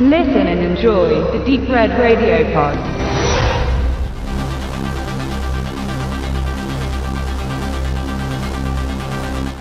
Listen and enjoy the Deep Red Radio Pod.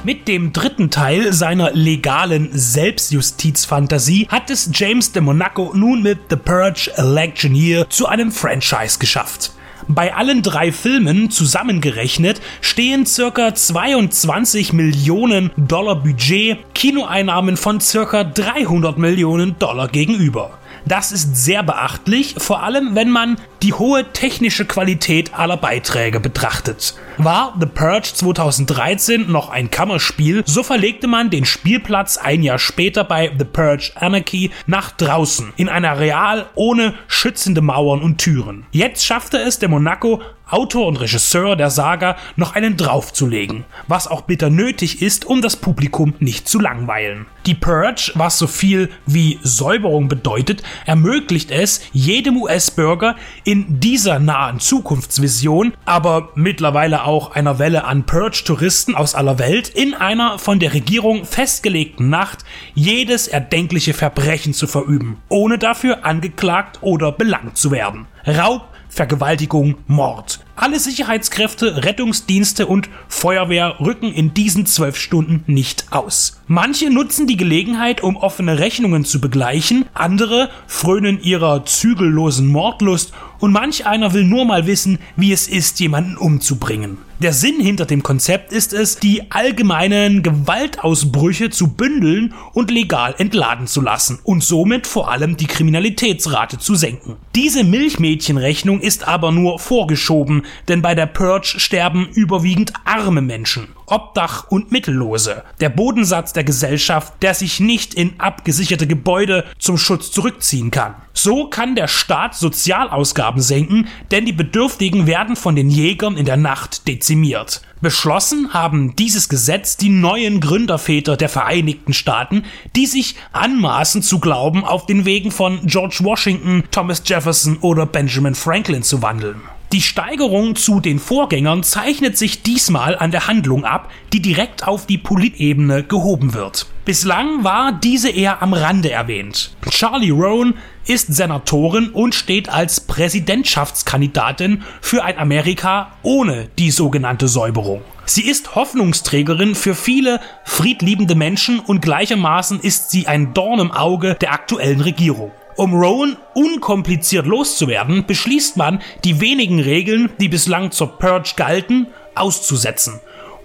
Mit dem dritten Teil seiner legalen Selbstjustizfantasie hat es James de Monaco nun mit The Purge Election Year zu einem Franchise geschafft. Bei allen drei Filmen zusammengerechnet stehen circa 22 Millionen Dollar Budget Kinoeinnahmen von circa 300 Millionen Dollar gegenüber. Das ist sehr beachtlich, vor allem wenn man die hohe technische Qualität aller Beiträge betrachtet. War The Purge 2013 noch ein Kammerspiel, so verlegte man den Spielplatz ein Jahr später bei The Purge Anarchy nach draußen, in ein Areal ohne schützende Mauern und Türen. Jetzt schaffte es der Monaco Autor und Regisseur der Saga noch einen draufzulegen, was auch bitter nötig ist, um das Publikum nicht zu langweilen. Die Purge, was so viel wie Säuberung bedeutet, ermöglicht es jedem US-Bürger in dieser nahen Zukunftsvision, aber mittlerweile auch einer Welle an Purge-Touristen aus aller Welt, in einer von der Regierung festgelegten Nacht jedes erdenkliche Verbrechen zu verüben, ohne dafür angeklagt oder belangt zu werden. Raub, Vergewaltigung, Mord. Alle Sicherheitskräfte, Rettungsdienste und Feuerwehr rücken in diesen zwölf Stunden nicht aus. Manche nutzen die Gelegenheit, um offene Rechnungen zu begleichen, andere frönen ihrer zügellosen Mordlust und manch einer will nur mal wissen, wie es ist, jemanden umzubringen. Der Sinn hinter dem Konzept ist es, die allgemeinen Gewaltausbrüche zu bündeln und legal entladen zu lassen und somit vor allem die Kriminalitätsrate zu senken. Diese Milchmädchenrechnung ist aber nur vorgeschoben, denn bei der Purge sterben überwiegend arme Menschen. Obdach und Mittellose. Der Bodensatz der Gesellschaft, der sich nicht in abgesicherte Gebäude zum Schutz zurückziehen kann. So kann der Staat Sozialausgaben senken, denn die Bedürftigen werden von den Jägern in der Nacht dezimiert. Beschlossen haben dieses Gesetz die neuen Gründerväter der Vereinigten Staaten, die sich anmaßen zu glauben, auf den Wegen von George Washington, Thomas Jefferson oder Benjamin Franklin zu wandeln. Die Steigerung zu den Vorgängern zeichnet sich diesmal an der Handlung ab, die direkt auf die Politebene gehoben wird. Bislang war diese eher am Rande erwähnt. Charlie Rowan ist Senatorin und steht als Präsidentschaftskandidatin für ein Amerika ohne die sogenannte Säuberung. Sie ist Hoffnungsträgerin für viele friedliebende Menschen und gleichermaßen ist sie ein Dorn im Auge der aktuellen Regierung. Um Rowan unkompliziert loszuwerden, beschließt man, die wenigen Regeln, die bislang zur Purge galten, auszusetzen.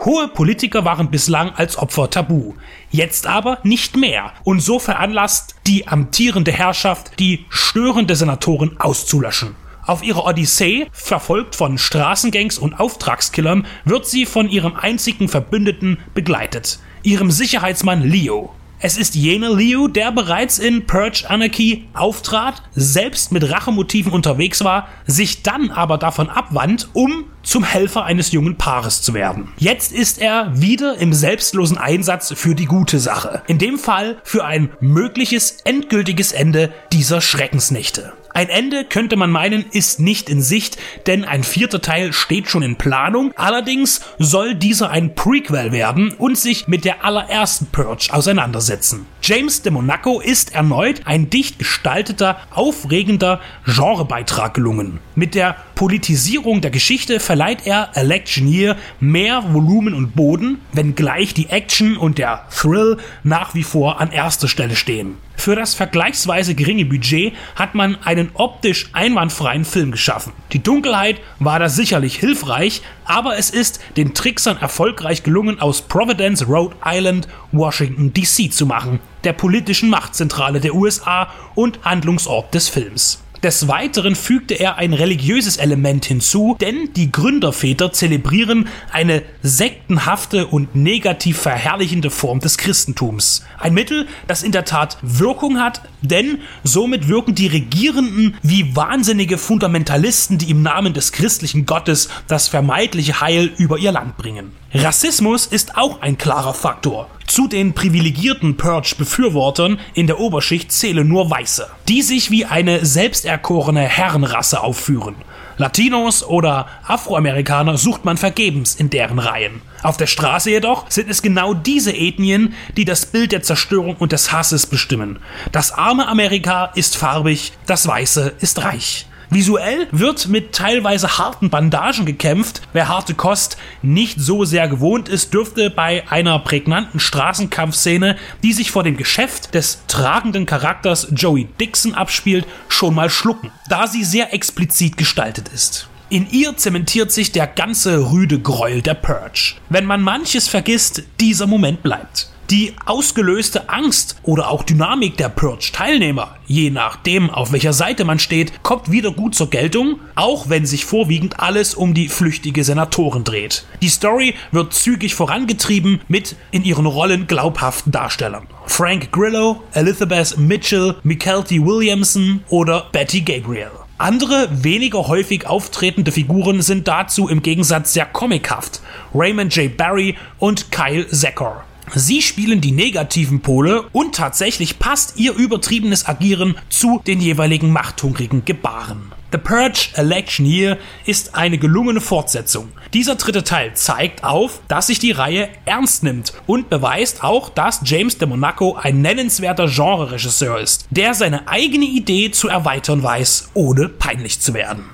Hohe Politiker waren bislang als Opfer tabu, jetzt aber nicht mehr und so veranlasst die amtierende Herrschaft, die störende Senatoren auszulöschen. Auf ihrer Odyssee, verfolgt von Straßengangs und Auftragskillern, wird sie von ihrem einzigen Verbündeten begleitet, ihrem Sicherheitsmann Leo. Es ist jener Leo, der bereits in Purge Anarchy auftrat, selbst mit Rachemotiven unterwegs war, sich dann aber davon abwandt, um zum Helfer eines jungen Paares zu werden. Jetzt ist er wieder im selbstlosen Einsatz für die gute Sache. In dem Fall für ein mögliches endgültiges Ende dieser Schreckensnächte. Ein Ende könnte man meinen, ist nicht in Sicht, denn ein vierter Teil steht schon in Planung. Allerdings soll dieser ein Prequel werden und sich mit der allerersten Purge auseinandersetzen. James de Monaco ist erneut ein dicht gestalteter, aufregender Genrebeitrag gelungen. Mit der Politisierung der Geschichte verleiht er Election Year mehr Volumen und Boden, wenngleich die Action und der Thrill nach wie vor an erster Stelle stehen. Für das vergleichsweise geringe Budget hat man einen optisch einwandfreien Film geschaffen. Die Dunkelheit war da sicherlich hilfreich, aber es ist den Tricksern erfolgreich gelungen, aus Providence, Rhode Island, Washington DC zu machen, der politischen Machtzentrale der USA und Handlungsort des Films. Des Weiteren fügte er ein religiöses Element hinzu, denn die Gründerväter zelebrieren eine sektenhafte und negativ verherrlichende Form des Christentums. Ein Mittel, das in der Tat Wirkung hat, denn somit wirken die Regierenden wie wahnsinnige Fundamentalisten, die im Namen des christlichen Gottes das vermeintliche Heil über ihr Land bringen. Rassismus ist auch ein klarer Faktor. Zu den privilegierten Purge-Befürwortern in der Oberschicht zählen nur Weiße, die sich wie eine selbsterkorene Herrenrasse aufführen. Latinos oder Afroamerikaner sucht man vergebens in deren Reihen. Auf der Straße jedoch sind es genau diese Ethnien, die das Bild der Zerstörung und des Hasses bestimmen. Das arme Amerika ist farbig, das Weiße ist reich. Visuell wird mit teilweise harten Bandagen gekämpft. Wer harte Kost nicht so sehr gewohnt ist, dürfte bei einer prägnanten Straßenkampfszene, die sich vor dem Geschäft des tragenden Charakters Joey Dixon abspielt, schon mal schlucken, da sie sehr explizit gestaltet ist. In ihr zementiert sich der ganze rüde Gräuel der Purge. Wenn man manches vergisst, dieser Moment bleibt. Die ausgelöste Angst oder auch Dynamik der Purge-Teilnehmer, je nachdem, auf welcher Seite man steht, kommt wieder gut zur Geltung, auch wenn sich vorwiegend alles um die flüchtige Senatorin dreht. Die Story wird zügig vorangetrieben mit in ihren Rollen glaubhaften Darstellern. Frank Grillo, Elizabeth Mitchell, Mykelti Williamson oder Betty Gabriel. Andere, weniger häufig auftretende Figuren sind dazu im Gegensatz sehr comichaft. Raymond J. Barry und Kyle Zecker. Sie spielen die negativen Pole und tatsächlich passt ihr übertriebenes Agieren zu den jeweiligen machthungrigen Gebaren. The Purge Election Year ist eine gelungene Fortsetzung. Dieser dritte Teil zeigt auf, dass sich die Reihe ernst nimmt und beweist auch, dass James de Monaco ein nennenswerter Genre-Regisseur ist, der seine eigene Idee zu erweitern weiß, ohne peinlich zu werden.